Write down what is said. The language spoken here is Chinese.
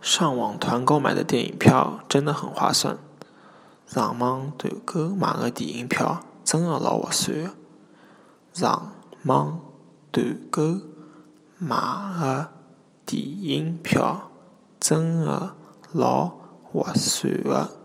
上网团购买的电影票真的很划算。上网团购买的电影票真的老划算上网团购买的电影票真的老划算的。